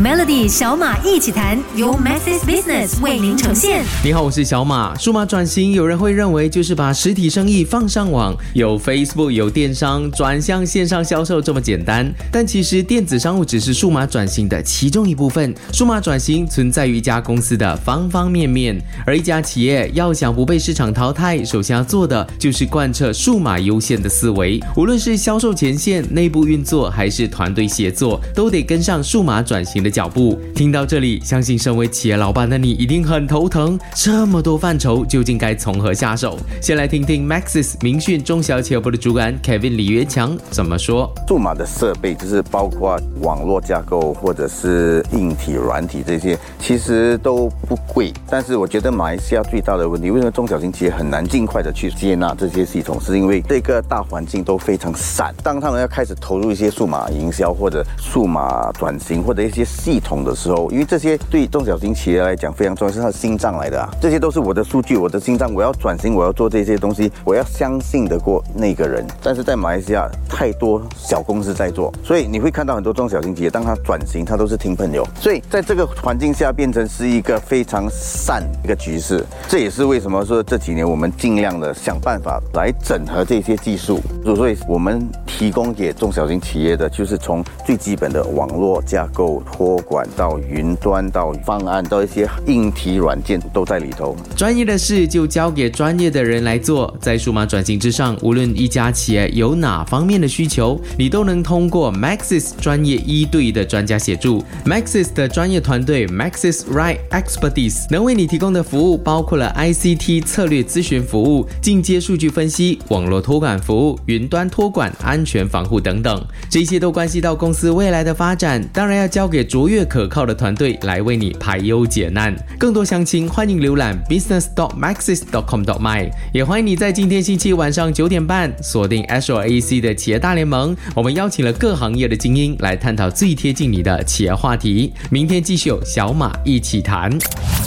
Melody 小马一起谈，由 Maxis Business 为您呈现。你好，我是小马。数码转型，有人会认为就是把实体生意放上网，有 Facebook 有电商，转向线上销售这么简单。但其实电子商务只是数码转型的其中一部分。数码转型存在于一家公司的方方面面，而一家企业要想不被市场淘汰，首先要做的就是贯彻数码优先的思维。无论是销售前线、内部运作，还是团队协作，都得跟上数码转型的。脚步，听到这里，相信身为企业老板的你一定很头疼。这么多范畴，究竟该从何下手？先来听听 Maxis 明讯中小企业部的主管 Kevin 李元强怎么说。数码的设备就是包括网络架构或者是硬体、软体这些，其实都不贵。但是我觉得马来西亚最大的问题，为什么中小型企业很难尽快的去接纳这些系统，是因为这个大环境都非常散。当他们要开始投入一些数码营销或者数码转型或者一些。系统的时候，因为这些对中小型企业来讲非常重要，是它的心脏来的啊。这些都是我的数据，我的心脏。我要转型，我要做这些东西，我要相信得过那个人。但是在马来西亚，太多小公司在做，所以你会看到很多中小型企业，当它转型，它都是听朋友。所以在这个环境下，变成是一个非常善一个局势。这也是为什么说这几年我们尽量的想办法来整合这些技术。所以我们提供给中小型企业的，就是从最基本的网络架构托管到云端到方案到一些硬体软件都在里头。专业的事就交给专业的人来做。在数码转型之上，无论一家企业有哪方面的需求，你都能通过 Maxis 专业一对一的专家协助。Maxis 的专业团队 Maxis Right Expertise 能为你提供的服务包括了 ICT 策略咨询服务、进阶数据分析、网络托管服务、云端托管、安全防护等等。这些都关系到公司未来的发展，当然要交给。卓越可靠的团队来为你排忧解难。更多详情，欢迎浏览 business dot maxis dot com dot my，。也欢迎你在今天星期晚上九点半锁定 s o a c 的企业大联盟。我们邀请了各行业的精英来探讨最贴近你的企业话题。明天继续有小马一起谈。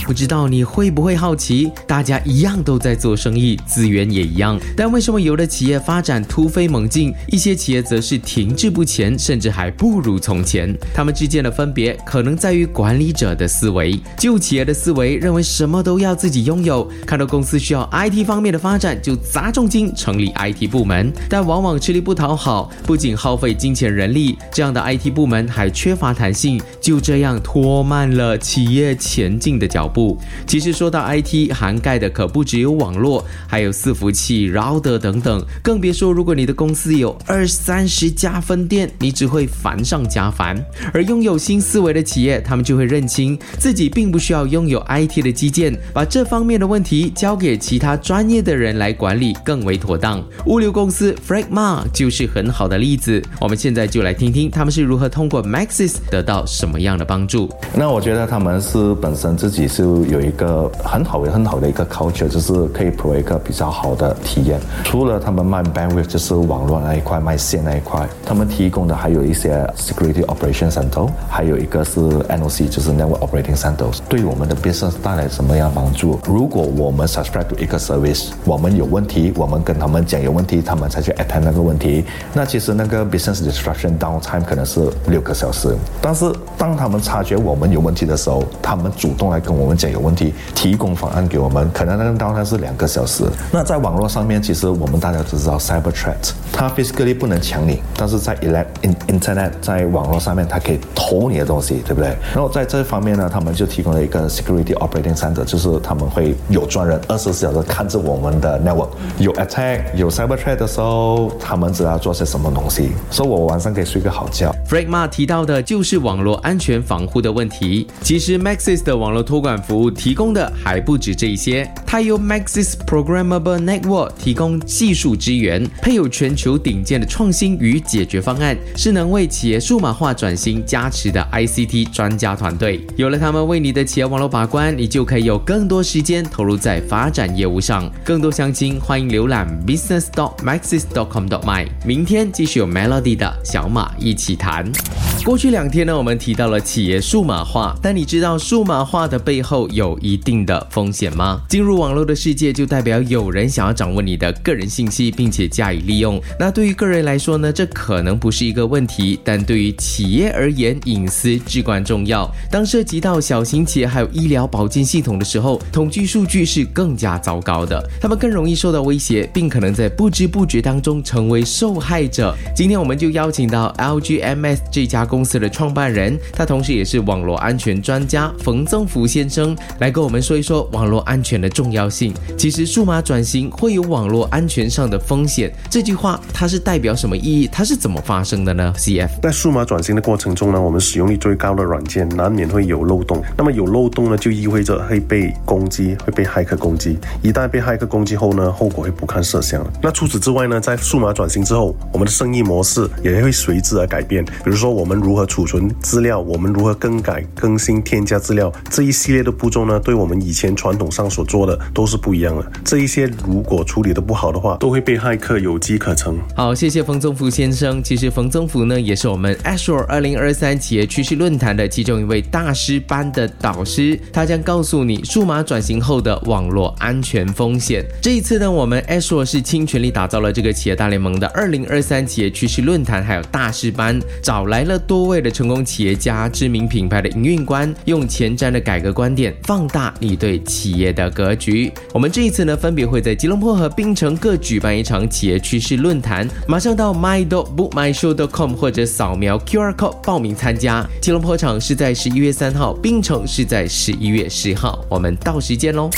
不知道你会不会好奇，大家一样都在做生意，资源也一样，但为什么有的企业发展突飞猛进，一些企业则是停滞不前，甚至还不如从前？他们之间的分别。可能在于管理者的思维，旧企业的思维认为什么都要自己拥有，看到公司需要 IT 方面的发展就砸重金成立 IT 部门，但往往吃力不讨好，不仅耗费金钱人力，这样的 IT 部门还缺乏弹性，就这样拖慢了企业前进的脚步。其实说到 IT，涵盖的可不只有网络，还有伺服器、router 等等，更别说如果你的公司有二三十家分店，你只会烦上加烦。而拥有新思维的企业，他们就会认清自己并不需要拥有 IT 的基建，把这方面的问题交给其他专业的人来管理更为妥当。物流公司 Fragma 就是很好的例子。我们现在就来听听他们是如何通过 Maxis 得到什么样的帮助。那我觉得他们是本身自己是有一个很好的、很好的一个 culture，就是可以 pro 一个比较好的体验。除了他们卖 bandwidth，就是网络那一块、卖线那一块，他们提供的还有一些 security operation center，还有。一个是 NOC，就是 Network Operating Centers，对我们的 business 带来什么样帮助？如果我们 subscribe to 一个 service，我们有问题，我们跟他们讲有问题，他们才去 attend 那个问题。那其实那个 business disruption downtime 可能是六个小时。但是当他们察觉我们有问题的时候，他们主动来跟我们讲有问题，提供方案给我们，可能那个 downtime 是两个小时。那在网络上面，其实我们大家都知道 cyber threat，它 physically 不能抢你，但是在 elect in internet 在网络上面，它可以偷你的。东西对不对？然后在这方面呢，他们就提供了一个 security operating center，就是他们会有专人二十四小时看着我们的 network，有 attack 有 cyber threat 的时候，他们知道做些什么东西，所以我晚上可以睡个好觉。Fragma 提到的就是网络安全防护的问题。其实 Maxis 的网络托管服务提供的还不止这一些，它由 Maxis Programmable Network 提供技术支援，配有全球顶尖创新与解决方案，是能为企业数码化转型加持的。ICT 专家团队有了他们为你的企业网络把关，你就可以有更多时间投入在发展业务上。更多详情，欢迎浏览 business.maxis.com.my。明天继续有 Melody 的小马一起谈。过去两天呢，我们提到了企业数码化，但你知道数码化的背后？有一定的风险吗？进入网络的世界就代表有人想要掌握你的个人信息，并且加以利用。那对于个人来说呢，这可能不是一个问题，但对于企业而言，隐私至关重要。当涉及到小型企业还有医疗保健系统的时候，统计数据是更加糟糕的，他们更容易受到威胁，并可能在不知不觉当中成为受害者。今天我们就邀请到 LGMS 这家公司的创办人，他同时也是网络安全专家冯增福先生，来跟我们说一说网络安全的重要性。其实数码转型会有网络安全上的风险，这句话它是代表什么意义？它是怎么发生的呢？CF 在数码转型的过程中呢，我们使用率最高的软件难免会有漏洞。那么有漏洞呢，就意味着会被攻击，会被骇客攻击。一旦被骇客攻击后呢，后果会不堪设想。那除此之外呢，在数码转型之后，我们的生意模式也会随之而改变。比如说，我们如何储存资料，我们如何更改、更新、添加资料，这一系列的步骤呢，对我们以前传统上所做的都是不一样的。这一些如果处理的不好的话，都会被骇客有机可乘。好，谢谢冯宗福先生。其实冯宗福呢，也是我们 Azure 二零二三企业趋势论坛的其中一位大师班的导师，他将告诉你数码转型后的网络安全风险。这一次呢，我们 Azure 是倾全力打造了这个企业大联盟的二零二三企业趋势论坛，还有大师班，找来了多位的成功企业家、知名品牌的营运官，用前瞻的改革观点，放大你对企业的格局。我们这一次呢，分别会在吉隆坡和槟城各举办一场企业趋势论坛，马上到 my dot book my show dot com 或者扫描 QR code 报名参加。吉隆坡场是在十一月三号，槟城是在十一月十号，我们到时见喽。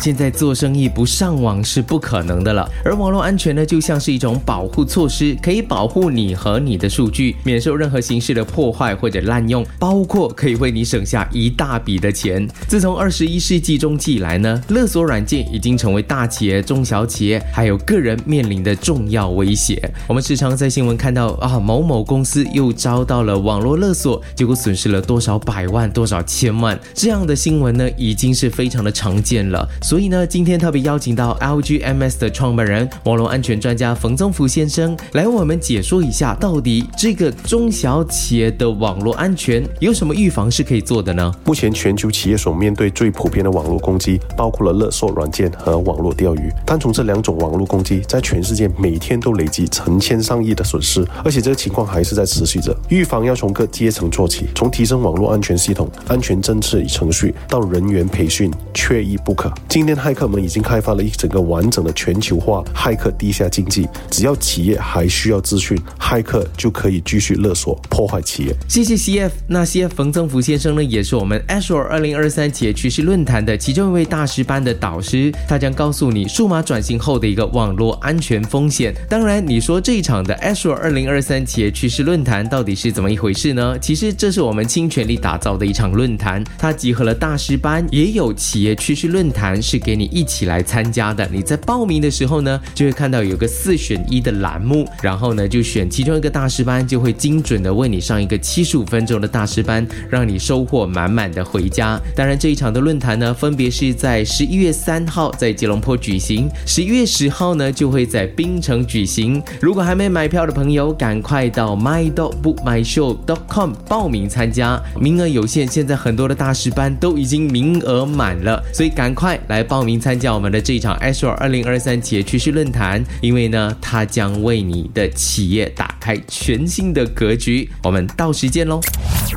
现在做生意不上网是不可能的了，而网络安全呢，就像是一种保护措施，可以保护你和你的数据免受任何形式的的破坏或者滥用，包括可以为你省下一大笔的钱。自从二十一世纪中期以来呢，勒索软件已经成为大企业、中小企业还有个人面临的重要威胁。我们时常在新闻看到啊，某某公司又遭到了网络勒索，结果损失了多少百万、多少千万，这样的新闻呢，已经是非常的常见了。所以呢，今天特别邀请到 LGMS 的创办人、网络安全专家冯宗福先生来为我们解说一下，到底这个中小企企业的网络安全有什么预防是可以做的呢？目前全球企业所面对最普遍的网络攻击，包括了勒索软件和网络钓鱼。单从这两种网络攻击，在全世界每天都累积成千上亿的损失，而且这个情况还是在持续着。预防要从各阶层做起，从提升网络安全系统、安全政策与程序到人员培训，缺一不可。今天，骇客们已经开发了一整个完整的全球化骇客地下经济。只要企业还需要资讯，骇客就可以继续勒索、破坏企业。谢谢 CF。那 CF 冯增福先生呢，也是我们 Azure 二零二三企业趋势论坛的其中一位大师班的导师，他将告诉你数码转型后的一个网络安全风险。当然，你说这一场的 Azure 二零二三企业趋势论坛到底是怎么一回事呢？其实这是我们倾全力打造的一场论坛，它集合了大师班，也有企业趋势论坛。是给你一起来参加的。你在报名的时候呢，就会看到有个四选一的栏目，然后呢就选其中一个大师班，就会精准的为你上一个七十五分钟的大师班，让你收获满满的回家。当然，这一场的论坛呢，分别是在十一月三号在吉隆坡举行，十一月十号呢就会在槟城举行。如果还没买票的朋友，赶快到 my dot book my show dot com 报名参加，名额有限，现在很多的大师班都已经名额满了，所以赶快。来报名参加我们的这一场 Azure 二零二三企业趋势论坛，因为呢，它将为你的企业打开全新的格局。我们到时见喽！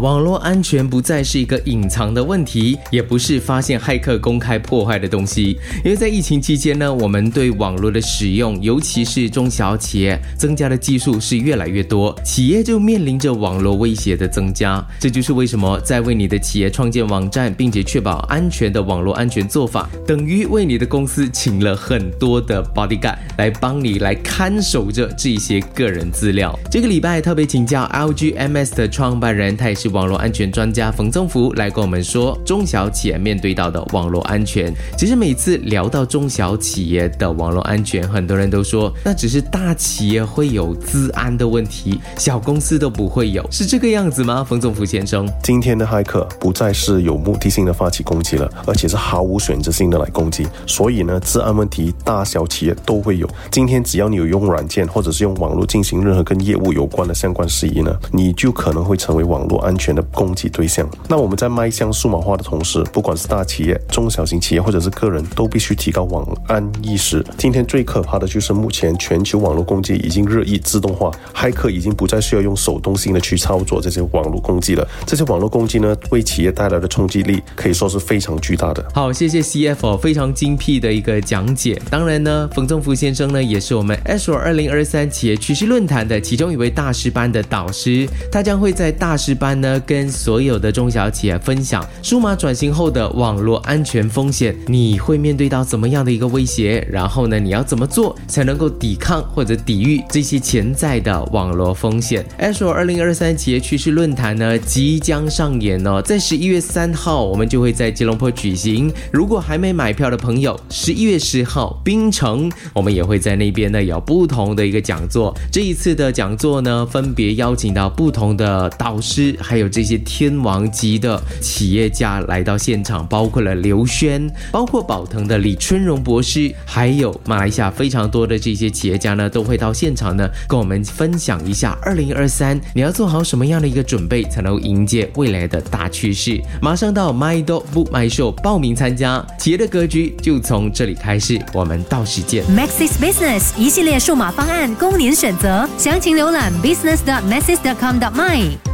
网络安全不再是一个隐藏的问题，也不是发现骇客公开破坏的东西。因为在疫情期间呢，我们对网络的使用，尤其是中小企业增加的技术是越来越多，企业就面临着网络威胁的增加。这就是为什么在为你的企业创建网站，并且确保安全的网络安全做法。等于为你的公司请了很多的 bodyguard 来帮你来看守着这些个人资料。这个礼拜特别请教 LG M.S. 的创办人，他也是网络安全专家冯宗福来跟我们说中小企业面对到的网络安全。其实每次聊到中小企业的网络安全，很多人都说那只是大企业会有资安的问题，小公司都不会有，是这个样子吗？冯宗福先生，今天的骇客不再是有目的性的发起攻击了，而且是毫无选择性的来攻击。所以呢，治安问题大小企业都会有。今天只要你有用软件或者是用网络进行任何跟业务有关的相关事宜呢，你就可能会成为网络安全的攻击对象。那我们在迈向数码化的同时，不管是大企业、中小型企业或者是个人，都必须提高网安意识。今天最可怕的就是目前全球网络攻击已经日益自动化，骇客已经不再需要用手动性的去操作这些网络攻击了。这些网络攻击呢，为企业带来的冲击力可以说是非常巨大的。好，谢谢 CFO 非常精辟的一个讲解。当然呢，冯正福先生呢，也是我们 Azure 二零二三企业趋势论坛的其中一位大师班的导师，他将会在大师班呢，跟所有的中小企业分享数码转型后的网络安全风险，你会面对到怎么样的一个威胁？然后呢，你要怎么做才能够抵抗或者抵御这些潜在的网络风险？Azure 二零二三企业趋势论坛呢，即将上演哦，在十一月三号，我们就会在吉隆坡举行。如果还没买票的朋友，十一月十号，槟城，我们也会在那边呢有不同的一个讲座。这一次的讲座呢，分别邀请到不同的导师，还有这些天王级的企业家来到现场，包括了刘轩，包括宝腾的李春荣博士，还有马来西亚非常多的这些企业家呢，都会到现场呢，跟我们分享一下二零二三你要做好什么样的一个准备，才能迎接未来的大趋势。马上到 My Do Book My Show 报名参加，企业的格局就从这里开始。我们到时见。Maxis Business 一系列数码方案供您选择，详情浏览 business.maxis.com Tak mai.。